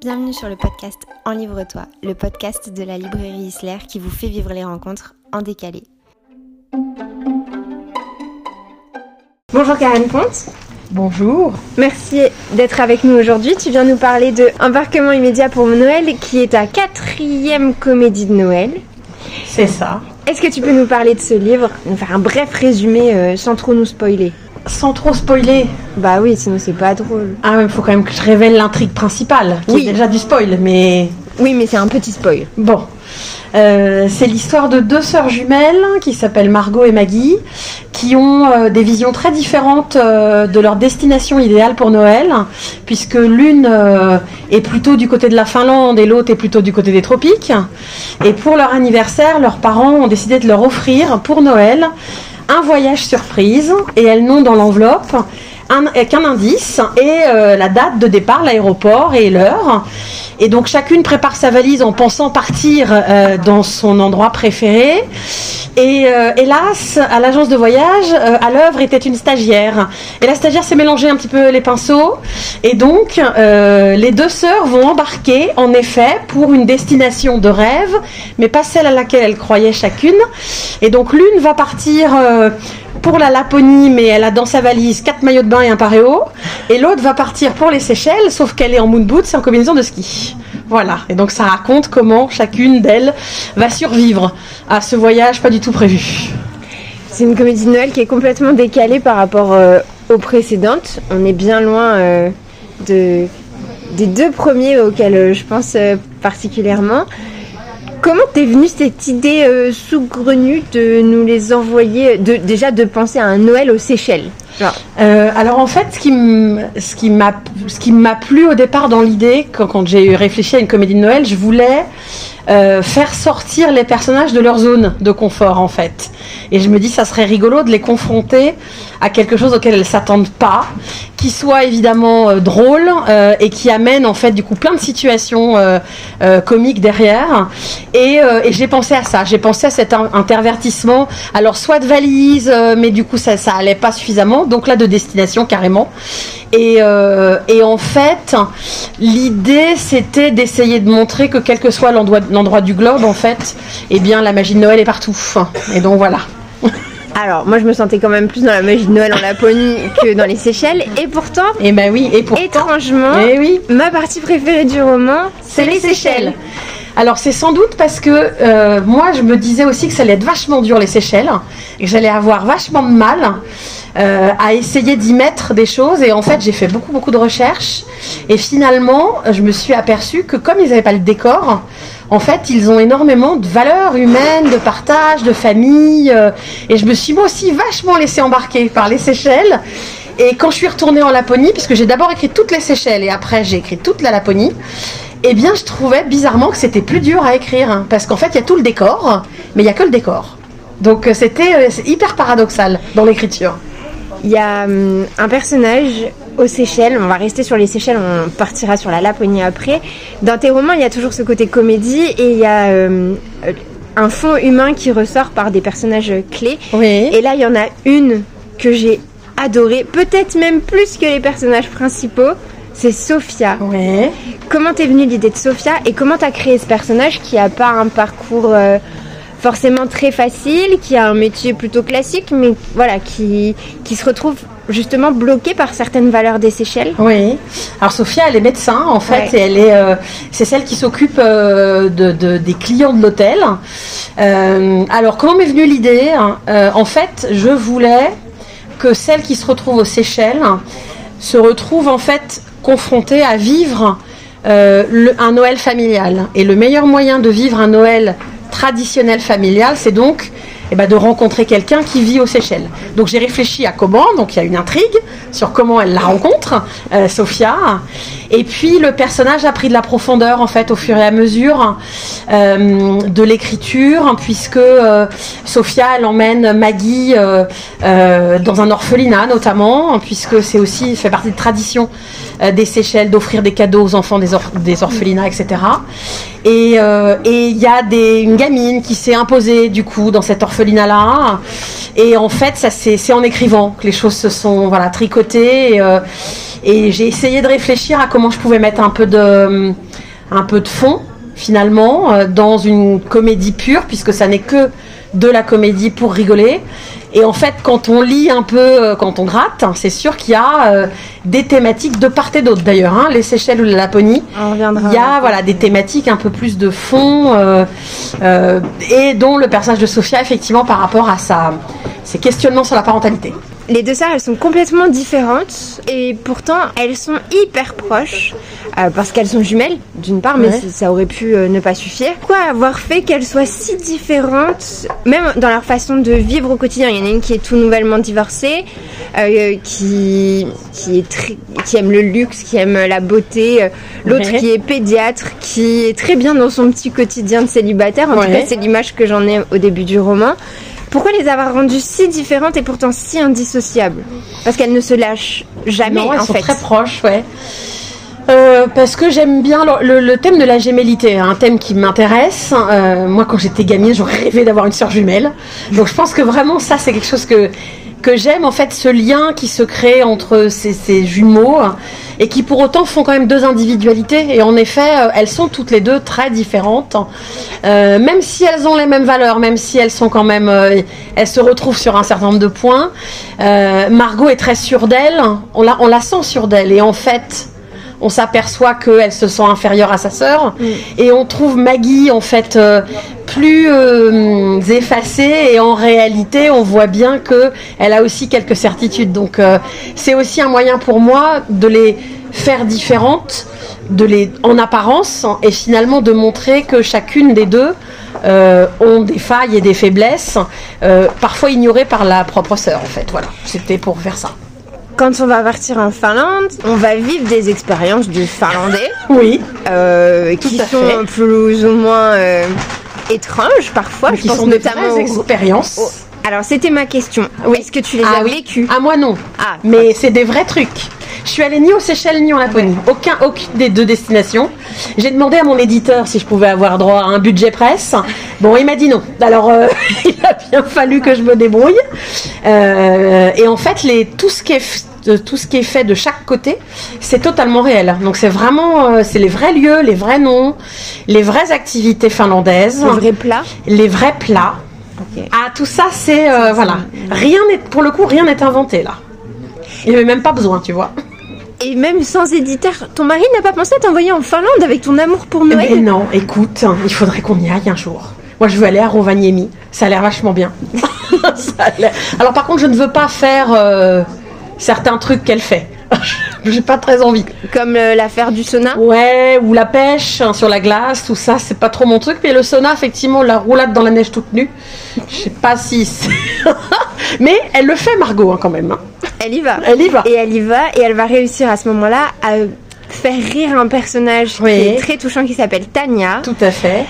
Bienvenue sur le podcast En Livre-toi, le podcast de la librairie Isler qui vous fait vivre les rencontres en décalé. Bonjour Karen Ponte. Bonjour. Merci d'être avec nous aujourd'hui. Tu viens nous parler de Embarquement immédiat pour Noël qui est ta quatrième comédie de Noël. C'est ça. Est-ce que tu peux nous parler de ce livre, nous faire un bref résumé euh, sans trop nous spoiler? Sans trop spoiler. Bah oui, sinon c'est pas drôle. Ah il faut quand même que je révèle l'intrigue principale, qui Oui. est déjà du spoil, mais Oui, mais c'est un petit spoil. bon. Euh, c'est l'histoire de deux sœurs jumelles qui s'appellent Margot et Maggie, qui ont euh, des visions très différentes euh, de leur destination idéale pour Noël, puisque l'une est plutôt du côté de la Finlande et l'autre est plutôt du côté des tropiques. Et pour leur anniversaire, leurs parents ont décidé de leur offrir pour Noël un voyage surprise et elles n'ont dans l'enveloppe un- euh, qu'un indice et euh, la date de départ, l'aéroport et l'heure. Et donc chacune prépare sa valise en pensant partir euh, dans son endroit préféré. Et hélas, à l'agence de voyage, à l'œuvre était une stagiaire. Et la stagiaire s'est mélangée un petit peu les pinceaux. Et donc, les deux sœurs vont embarquer, en effet, pour une destination de rêve, mais pas celle à laquelle elles croyaient chacune. Et donc, l'une va partir pour la Laponie, mais elle a dans sa valise quatre maillots de bain et un paréo. Et l'autre va partir pour les Seychelles, sauf qu'elle est en moon boots et en combinaison de ski. Voilà. Et donc, ça raconte comment chacune d'elles va survivre à ce voyage pas du tout prévu. C'est une comédie de Noël qui est complètement décalée par rapport euh, aux précédentes. On est bien loin euh, de, des deux premiers auxquels euh, je pense particulièrement. Comment t'es venue cette idée euh, saugrenue de nous les envoyer, déjà de penser à un Noël aux Seychelles? Genre, Euh, alors en fait, ce qui m'a plu au départ dans l'idée, quand, quand j'ai réfléchi à une comédie de Noël, je voulais euh, faire sortir les personnages de leur zone de confort en fait. Et je me dis, ça serait rigolo de les confronter à quelque chose auquel elles s'attendent pas, qui soit évidemment euh, drôle euh, et qui amène en fait du coup plein de situations euh, comiques derrière. Et, et j'ai pensé à ça, j'ai pensé à cet in- intervertissement. Alors soit de valise, mais du coup ça ça allait pas suffisamment. Donc là de destination carrément. Et, euh, et en fait, l'idée c'était d'essayer de montrer que quel que soit l'endroit du globe, en fait, eh bien la magie de Noël est partout. Et donc voilà. Alors, moi je me sentais quand même plus dans la magie de Noël en Laponie que dans les Seychelles. Et pourtant, Et ben oui. Et pourtant. étrangement, Eh oui. ma partie préférée du roman, c'est les Seychelles. Alors c'est sans doute parce que euh, moi je me disais aussi que ça allait être vachement dur les Seychelles et que j'allais avoir vachement de mal euh, à essayer d'y mettre des choses et en fait j'ai fait beaucoup beaucoup de recherches et finalement je me suis aperçue que comme ils n'avaient pas le décor en fait ils ont énormément de valeurs humaines, de partage, de famille euh, et je me suis moi aussi vachement laissée embarquer par les Seychelles et quand je suis retournée en Laponie, puisque j'ai d'abord écrit toutes les Seychelles et après j'ai écrit toute la Laponie, eh bien je trouvais bizarrement que c'était plus dur à écrire. hein, parce qu'en fait il y a tout le décor, mais il n'y a que le décor. Donc euh, c'était hyper paradoxal dans l'écriture. Il y a hum, un personnage aux Seychelles, on va rester sur les Seychelles, on partira sur la Laponie après. Dans tes romans, il y a toujours ce côté comédie et il y a hum, euh, un fond humain qui ressort par des personnages clés. Oui. Et là, il y en a une que j'ai adorée, peut-être même plus que les personnages principaux. C'est Sophia. Ouais. Comment t'es venue l'idée de Sophia et comment t'as créé ce personnage qui a pas un parcours euh, forcément très facile, qui a un métier plutôt classique, mais voilà, qui, qui se retrouve justement bloqué par certaines valeurs des Seychelles Oui. Alors Sophia, elle est médecin en fait, Ouais. et elle est, euh, c'est celle qui s'occupe euh, de, de- des clients de l'hôtel. Euh, alors comment m'est venue l'idée hein? En fait, je voulais que celle qui se retrouve aux Seychelles se retrouve en fait confrontée à vivre euh, le- un Noël familial. Et le meilleur moyen de vivre un Noël traditionnel familial, c'est donc eh ben, de rencontrer quelqu'un qui vit aux Seychelles. Donc j'ai réfléchi à comment, donc il y a une intrigue sur comment elle la rencontre, euh, Sophia. Et puis le personnage a pris de la profondeur en fait au fur et à mesure euh, de l'écriture, puisque euh, Sophia elle emmène Maggie euh, euh, dans un orphelinat notamment, puisque c'est aussi fait partie de tradition des Seychelles d'offrir des cadeaux aux enfants des, or- des orphelinats, etc. Et il y a des, une gamine qui s'est imposée du coup dans cet Et en fait, ça c'est c'est en écrivant que les choses se sont voilà tricotées. Et, euh, Et j'ai essayé de réfléchir à comment je pouvais mettre un peu de, un peu de fond finalement euh, dans une comédie pure, puisque ça n'est que de la comédie pour rigoler. Et en fait, quand on lit un peu, euh, quand on gratte, hein, c'est sûr qu'il y a euh, des thématiques de part et d'autre d'ailleurs. Hein, les Seychelles ou la Laponie, On il y a voilà des thématiques un peu plus de fond euh, euh, et dont le personnage de Sophia effectivement par rapport à sa ses questionnements sur la parentalité. Les deux sœurs, elles sont complètement différentes et pourtant elles sont hyper proches euh, parce qu'elles sont jumelles d'une part, mais Ouais. ça aurait pu euh, ne pas suffire. Quoi avoir fait qu'elles soient si différentes, même dans leur façon de vivre au quotidien? Il y en a une qui est tout nouvellement divorcée, euh, qui qui est très, qui aime le luxe, qui aime la beauté. L'autre Ouais. qui est pédiatre, qui est très bien dans son petit quotidien de célibataire. En tout cas, c'est l'image que j'en ai au début du roman. Pourquoi les avoir rendues si différentes et pourtant si indissociables? Parce qu'elles ne se lâchent jamais, Non, elles en sont fait. très proches, ouais. Euh, parce que j'aime bien le, le- le thème de la gémellité, un thème qui m'intéresse. Euh, moi, quand j'étais gamine, j'aurais rêvé d'avoir une sœur jumelle. Donc, je pense que vraiment, ça, c'est quelque chose que que j'aime en fait ce lien qui se crée entre ces, ces jumeaux et qui pour autant font quand même deux individualités. Et en effet euh, elles sont toutes les deux très différentes. Euh, même si elles ont les mêmes valeurs même si elles sont quand même euh, elles se retrouvent sur un certain nombre de points Euh, Margot est très sûre d'elle. On la, on la sent sûre d'elle. Et en fait on s'aperçoit qu'elle se sent inférieure à sa sœur. Et on trouve Maggie en fait euh, plus euh, effacée et en réalité on voit bien que elle a aussi quelques certitudes. Donc euh, c'est aussi un moyen pour moi de les faire différentes de les en apparence et finalement de montrer que chacune des deux euh, ont des failles et des faiblesses euh, parfois ignorées par la propre sœur en fait. Voilà. C'était pour faire ça. Quand on va partir en Finlande, on va vivre des expériences du finlandais oui. euh, qui sont fait. plus ou moins euh, étranges parfois. Je qui pense sont des notamment au- expériences au- Alors, c'était ma question. Est-ce que tu les Ah as oui. vécues Ah moi non. Ah, Mais c'est des vrais trucs. Je suis allée ni aux Seychelles ni en Laponie. Aucun, aucune des deux destinations. J'ai demandé à mon éditeur si je pouvais avoir droit à un budget presse. Bon, il m'a dit non. Alors, euh, il a bien fallu que je me débrouille. Euh, et en fait, les, tout ce qui est de- tout ce qui est fait de chaque côté, c'est totalement réel. Donc c'est vraiment, euh, c'est les vrais lieux, les vrais noms, les vraies activités finlandaises, le vrai plat les vrais plats. Ah, tout ça, c'est euh, voilà. Rien n'est, pour le coup, rien n'est inventé là. Il n'y avait même pas besoin, tu vois. Et même sans éditeur, ton mari n'a pas pensé à t'envoyer en Finlande avec ton amour pour Mais Noël non, écoute, il faudrait qu'on y aille un jour. Moi, je veux aller à Rovaniemi. Ça a l'air vachement bien. Ça a l'air- Alors, par contre, je ne veux pas faire euh, certains trucs qu'elle fait. J'ai pas très envie. Comme euh, l'affaire du sauna? Ouais, ou la pêche hein, sur la glace, tout ça, c'est pas trop mon truc. Mais le sauna, effectivement, la roulade dans la neige toute nue, je sais pas si. c'est- mais elle le fait, Margot, hein, quand même. hein. Elle y va. Elle y va. Et elle y va et elle va réussir à ce moment-là à faire rire un personnage Oui. qui est très touchant qui s'appelle Tania. Tout à fait.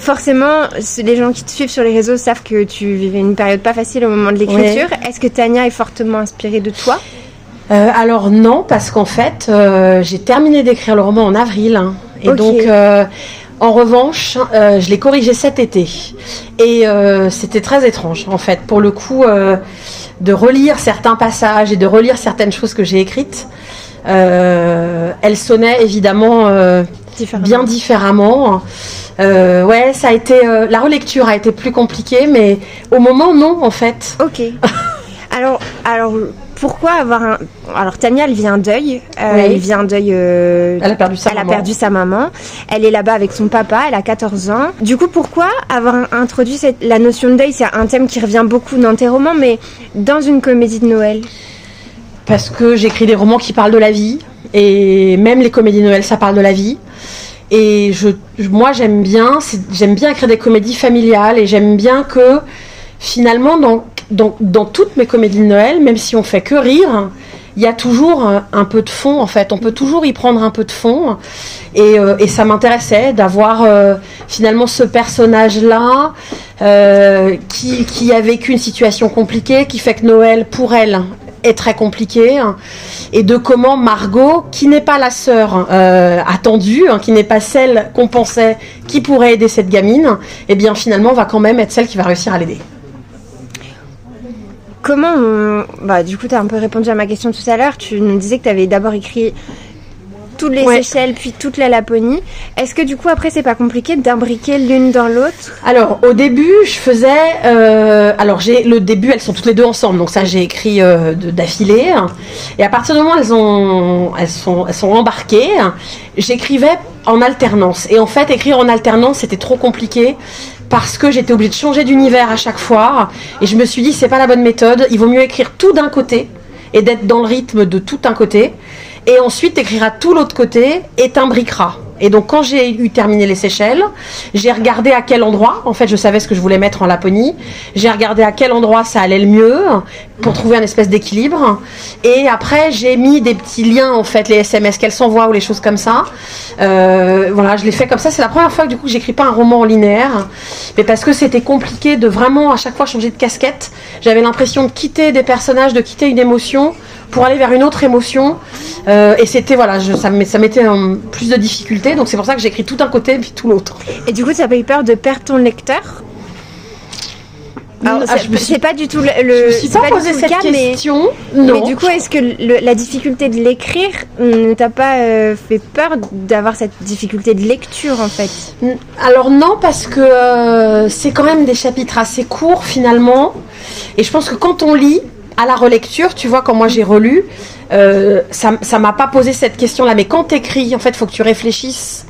Forcément, les gens qui te suivent sur les réseaux savent que tu vivais une période pas facile au moment de l'écriture. Est-ce que Tania est fortement inspirée de toi? Euh, alors non, parce qu'en fait, euh, j'ai terminé d'écrire le roman en avril. hein. et donc, euh, en revanche, je l'ai corrigé cet été. Et c'était très étrange, en fait, pour le coup, de relire certains passages et de relire certaines choses que j'ai écrites. Euh, elle sonnait évidemment Différemment. bien différemment. Euh, ouais, ça a été euh, la relecture a été plus compliquée, mais au moment non, en fait. Ok. alors, alors, pourquoi avoir un... Alors, Tania, elle vit un deuil. Euh, Oui. Elle vit un deuil... euh, Elle a perdu sa Elle a maman. perdu sa maman. Elle est là-bas avec son papa. Elle a 14 ans. Du coup, pourquoi avoir introduit cette, la notion de deuil? C'est un thème qui revient beaucoup dans tes romans, mais dans une comédie de Noël. parce que j'écris des romans qui parlent de la vie et même les comédies Noël ça parle de la vie. Et je, moi j'aime bien j'aime bien écrire des comédies familiales et j'aime bien que finalement dans, dans, toutes mes comédies de Noël même si on fait que rire il y a toujours un, peu de fond en fait. On peut toujours y prendre un peu de fond. Et, euh, ça m'intéressait d'avoir euh, finalement ce personnage là qui, qui a vécu une situation compliquée qui fait que Noël pour elle est très compliqué hein, et de comment Margot, qui n'est pas la sœur euh, attendue, hein, qui n'est pas celle qu'on pensait qui pourrait aider cette gamine, et bien finalement va quand même être celle qui va réussir à l'aider. comment. Bah, du coup, tu as un peu répondu à ma question tout à l'heure. Tu nous disais que tu avais d'abord écrit toutes les Ouais. Seychelles, puis toute la Laponie. Est-ce que du coup, après, c'est pas compliqué d'imbriquer l'une dans l'autre? Alors au début, je faisais. euh, alors j'ai le début, elles sont toutes les deux ensemble, donc ça j'ai écrit euh, d'affilée. Et à partir du moment où elles ont, elles sont, elles sont embarquées, j'écrivais en alternance. Et en fait, écrire en alternance, c'était trop compliqué. Parce que j'étais obligée de changer d'univers à chaque fois. Et je me suis dit, c'est pas la bonne méthode. Il vaut mieux écrire tout d'un côté et d'être dans le rythme de tout un côté. Et ensuite, t'écriras tout l'autre côté et t'imbriqueras. Et donc, quand j'ai eu terminé les Seychelles, j'ai regardé à quel endroit, en fait, je savais ce que je voulais mettre en Laponie. J'ai regardé à quel endroit ça allait le mieux pour trouver un espèce d'équilibre. Et après, j'ai mis des petits liens, en fait, les SMS qu'elles s'envoient ou les choses comme ça. Euh, voilà, je l'ai fait comme ça. C'est la première fois que, du coup, j'écris pas un roman en linéaire. Mais parce que c'était compliqué de vraiment, à chaque fois, changer de casquette. J'avais l'impression de quitter des personnages, de quitter une émotion pour aller vers une autre émotion. Euh, et c'était, voilà, je, ça, me- ça mettait euh, plus de difficultés. Donc c'est pour ça que j'écris tout un côté puis tout l'autre. Et du coup, tu as pas eu peur de perdre ton lecteur? Ah, c'est- suis- pas du tout le, Je me suis pas du posé cette cas, mais- question. Non. Mais du coup, est-ce que le- la difficulté de l'écrire ne t'a pas euh, fait peur d'avoir cette difficulté de lecture en fait? Alors non, parce que euh, c'est quand même des chapitres assez courts finalement. Et je pense que quand on lit à la relecture, tu vois, quand moi j'ai relu, euh, ça ça m'a pas posé cette question-là. Mais quand t'écris, en fait, faut que tu réfléchisses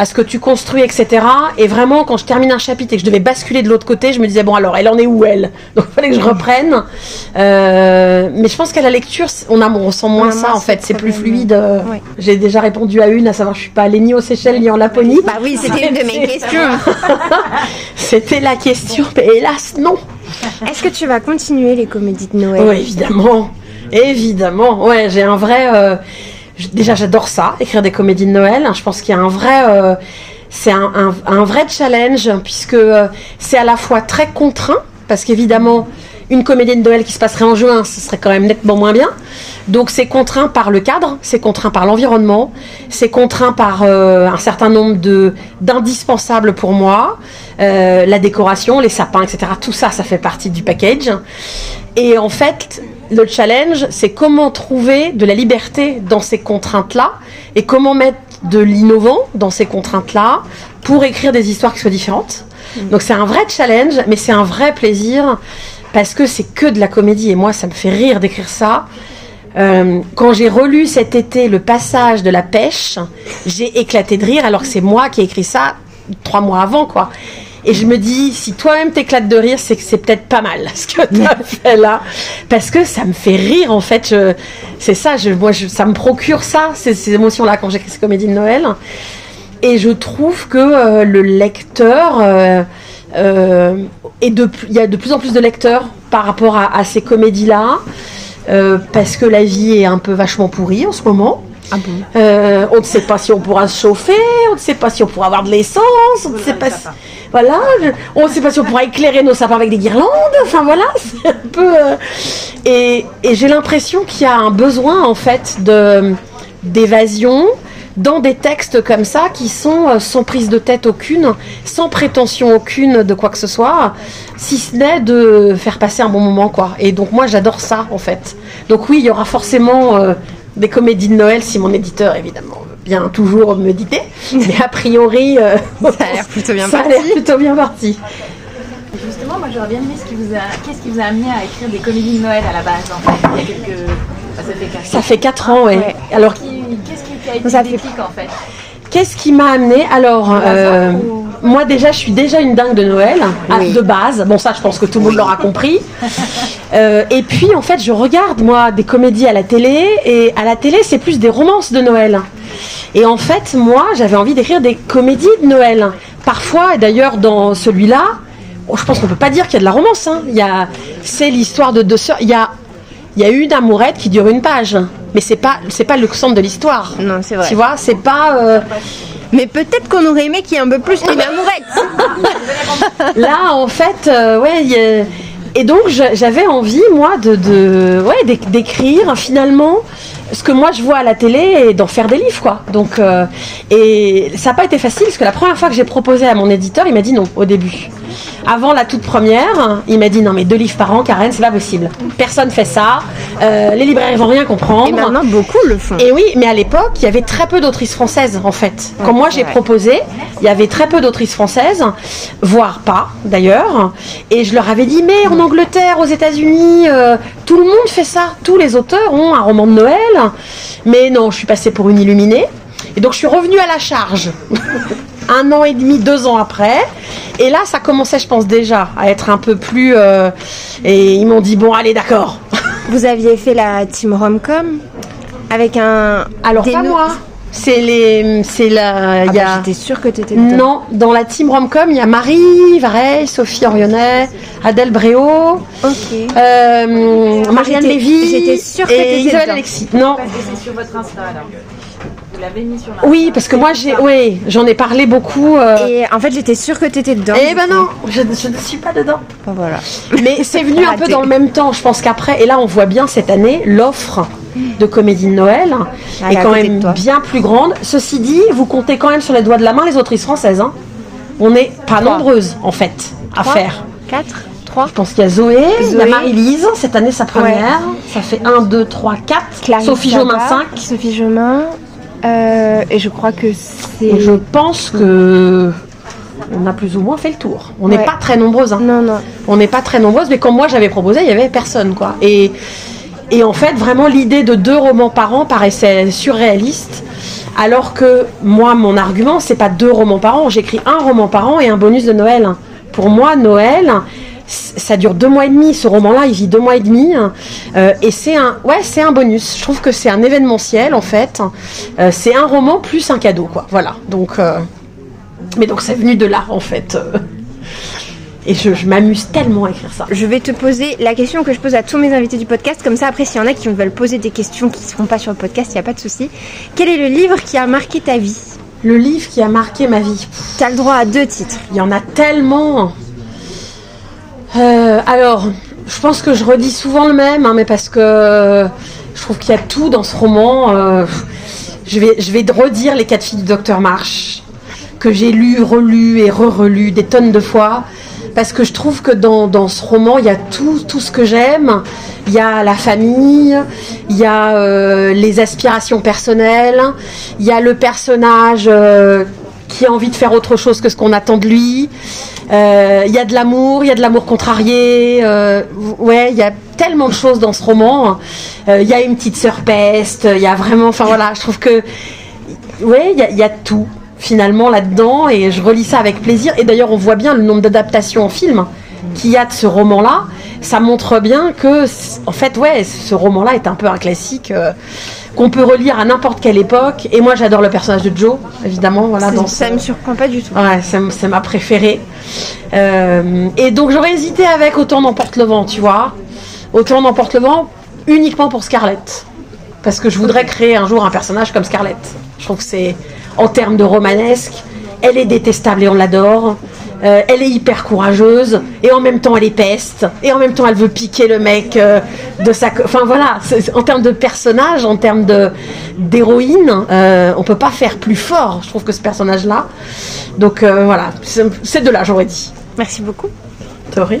à ce que tu construis, etc. Et vraiment, quand je termine un chapitre et que je devais basculer de l'autre côté, je me disais, bon alors, elle en est où elle? Donc il fallait que je reprenne. Euh, mais je pense qu'à la lecture, on, a, on ressent moins ça, en fait. C'est plus fluide. Euh. J'ai déjà répondu à une, à savoir, je suis pas allée ni aux Seychelles ni en Laponie. Bah oui, c'était une de mes questions. C'était la question, mais hélas, non. Est-ce que tu vas continuer les comédies de Noël? Oui, évidemment. Évidemment. Ouais, j'ai un vrai. euh, déjà, j'adore ça, écrire des comédies de Noël. Je pense qu'il y a un vrai. euh, un, vrai challenge, puisque euh, c'est à la fois très contraint, parce qu'évidemment, une comédie de Noël qui se passerait en juin, ce serait quand même nettement moins bien. Donc c'est contraint par le cadre, c'est contraint par l'environnement, c'est contraint par euh, un certain nombre d'indispensables pour moi, la décoration, les sapins, etc. Tout ça, ça fait partie du package. Et en fait, le challenge, c'est comment trouver de la liberté dans ces contraintes-là et comment mettre de l'innovant dans ces contraintes-là pour écrire des histoires qui soient différentes. Donc c'est un vrai challenge, mais c'est un vrai plaisir parce que c'est que de la comédie et moi, ça me fait rire d'écrire ça. Euh, quand j'ai relu cet été le passage de la pêche, j'ai éclaté de rire alors que c'est moi qui ai écrit ça trois mois avant, quoi. Et je me dis, si toi-même t'éclates de rire, c'est que c'est peut-être pas mal ce que tu as fait là. Parce que ça me fait rire, en fait. C'est ça, je, moi, je- ça me procure ça, ces, ces émotions-là, quand j'écris ces comédies de Noël. Et je trouve que euh, le lecteur, euh, euh, de, il y a de plus en plus de lecteurs par rapport à, à ces comédies-là, euh, parce que la vie est un peu vachement pourrie en ce moment. Ah bon? Euh, on ne sait pas si on pourra se chauffer, on ne sait pas si on pourra avoir de l'essence, on ne sait pas si... Voilà, je- on ne sait pas si on pourra éclairer nos sapins avec des guirlandes, enfin voilà, c'est un peu... euh, Et, et j'ai l'impression qu'il y a un besoin en fait de d'évasion dans des textes comme ça qui sont euh, sans prise de tête aucune, sans prétention aucune de quoi que ce soit, si ce n'est de faire passer un bon moment quoi. Et donc moi j'adore ça en fait. Donc oui, il y aura forcément euh, des comédies de Noël si mon éditeur évidemment veut bien toujours me dicter, mais a priori euh, Ça a l'air plutôt bien ça parti. l'air plutôt bien parti. Justement, moi j'aurais bien aimé ce qui vous a, qu'est-ce qui vous a amené à écrire des comédies de Noël à la base en fait, il y a quelques, ça fait quatre Ça fait 4 ans, ouais. Ouais. Alors Qui- Qu'est-ce qui a été Ça le fait- déclic en fait? Qu'est-ce qui m'a amené? Alors, euh, moi déjà, je suis déjà une dingue de Noël, Oui. de base. Bon, ça, je pense que tout le monde l'aura compris. Euh, et puis, en fait, je regarde, moi, des comédies à la télé, et à la télé, c'est plus des romances de Noël. Et en fait, moi, j'avais envie d'écrire des comédies de Noël. Parfois, et d'ailleurs, dans celui-là, oh, je pense qu'on peut pas dire qu'il y a de la romance. Hein. Il y a, c'est l'histoire de deux sœurs. Il y a, il y a une amourette qui dure une page, mais c'est pas, c'est pas le centre de l'histoire. Non, c'est vrai. Tu vois, c'est pas. euh, Mais peut-être qu'on aurait aimé qu'il y ait un peu plus qu'une amourette. Là, en fait, euh, ouais. Et donc, j'avais envie, moi, de, ouais, d'éc- d'écrire finalement ce que moi je vois à la télé et d'en faire des livres, quoi. Donc, euh, et ça n'a pas été facile parce que la première fois que j'ai proposé à mon éditeur, il m'a dit non au début. avant la toute première, il m'a dit non mais deux livres par an, Karen, c'est pas possible. Personne fait ça. Euh, les libraires vont rien comprendre. Et maintenant, beaucoup le font. Et oui, mais à l'époque, il y avait très peu d'autrices françaises, en fait. Quand moi j'ai proposé, il y avait très peu d'autrices françaises, voire pas d'ailleurs. Et je leur avais dit, mais en Angleterre, aux États-Unis, euh, tout le monde fait ça. Tous les auteurs ont un roman de Noël. Mais non, je suis passée pour une illuminée. Et donc je suis revenue à la charge. un an et demi, deux ans après. Et là, ça commençait, je pense, déjà à être un peu plus. euh, et ils m'ont dit, bon, allez, d'accord. Vous aviez fait la team Romcom avec un. Alors, pas no- moi. C'est les. C'est la. Ah bah, a... J'étais sûre que t'étais dedans. Non, dans la team Romcom, il y a Marie Vareille, Sophie Orionnet, Adèle Bréau, Ok. euh, Marianne Lévy j'étais sûre que et t'étais Isabelle dedans. Alexis. Non, Parce que c'est sur votre Insta alors. Vous l'avez mis sur l'Insta. oui, parce que moi j'ai, oui, j'en ai parlé beaucoup. euh, Et en fait, j'étais sûre que t'étais dedans. Eh ben non, je, je ne suis pas dedans. Voilà. Mais c'est venu un peu Raté. dans le même temps. Je pense qu'après, et là on voit bien cette année, l'offre de comédie de Noël Elle est est à quand côté de même toi. bien plus grande. Ceci dit, vous comptez quand même sur les doigts de la main les autrices françaises. hein. On n'est pas Trois. nombreuses en fait à Trois faire. 4 3 Je pense qu'il y a Zoé, il y a Zoé. Marie-Lise, cette année sa première. Ça fait 1, 2, 3, 4. Sophie Jomain 5. Sophie Jomain. Euh, et je crois que c'est. Je pense que on a plus ou moins fait le tour. On n'est Ouais. pas très nombreuses. hein. Non, non. On n'est pas très nombreuses, mais comme moi j'avais proposé, il y avait personne quoi. Et, et en fait, vraiment l'idée de deux romans par an paraissait surréaliste. Alors que moi, mon argument, c'est pas deux romans par an. J'écris un roman par an et un bonus de Noël. Pour moi, Noël, ça dure deux mois et demi. Ce roman-là, il vit deux mois et demi. Euh, et c'est un, ouais, c'est un bonus. Je trouve que c'est un événementiel en fait. Euh, c'est un roman plus un cadeau, quoi. Voilà. Donc, euh, mais donc c'est venu de là en fait. Et je, je m'amuse tellement à écrire ça. Je vais te poser la question que je pose à tous mes invités du podcast. Comme ça, après, s'il y en a qui veulent poser des questions qui ne seront pas sur le podcast, il n'y a pas de souci. Quel est le livre qui a marqué ta vie? Le livre qui a marqué ma vie. Tu as le droit à deux titres. Il y en a tellement. Euh, alors, je pense que je redis souvent le même, hein, mais parce que je trouve qu'il y a tout dans ce roman. euh, je, vais, je vais redire Les quatre filles du docteur March, que j'ai lu, relu et re-relu des tonnes de fois. Parce que je trouve que dans, dans ce roman, il y a tout, tout ce que j'aime. Il y a la famille, il y a euh, les aspirations personnelles, il y a le personnage euh, qui a envie de faire autre chose que ce qu'on attend de lui. Euh, Il y a de l'amour, il y a de l'amour contrarié. euh, ouais, il y a tellement de choses dans ce roman. Euh, Il y a une petite sœur peste. Il y a vraiment, enfin voilà, je trouve que ouais, il y, a- il y a tout finalement là-dedans et je relis ça avec plaisir. Et d'ailleurs, on voit bien le nombre d'adaptations en film qu'il y a de ce roman-là. Ça montre bien que, en fait, ouais, ce roman-là est un peu un classique euh, qu'on peut relire à n'importe quelle époque. Et moi, j'adore le personnage de Joe, évidemment. Voilà, dans ça ce- me surprend pas du tout. Ouais, c'est ma préférée. Euh, et donc j'aurais hésité avec Autant n'emporte le vent, tu vois. Autant n'emporte le vent uniquement pour Scarlett. Parce que je voudrais créer un jour un personnage comme Scarlett. Je trouve que c'est, en termes de romanesque, elle est détestable et on l'adore. Euh, elle est hyper courageuse et en même temps elle est peste et en même temps elle veut piquer le mec euh, de sa. Enfin voilà, en termes de personnage, en termes de d'héroïne, euh, on peut pas faire plus fort. Je trouve que ce personnage-là. Donc euh, voilà, c'est c'est de là j'aurais dit. Merci beaucoup. Tori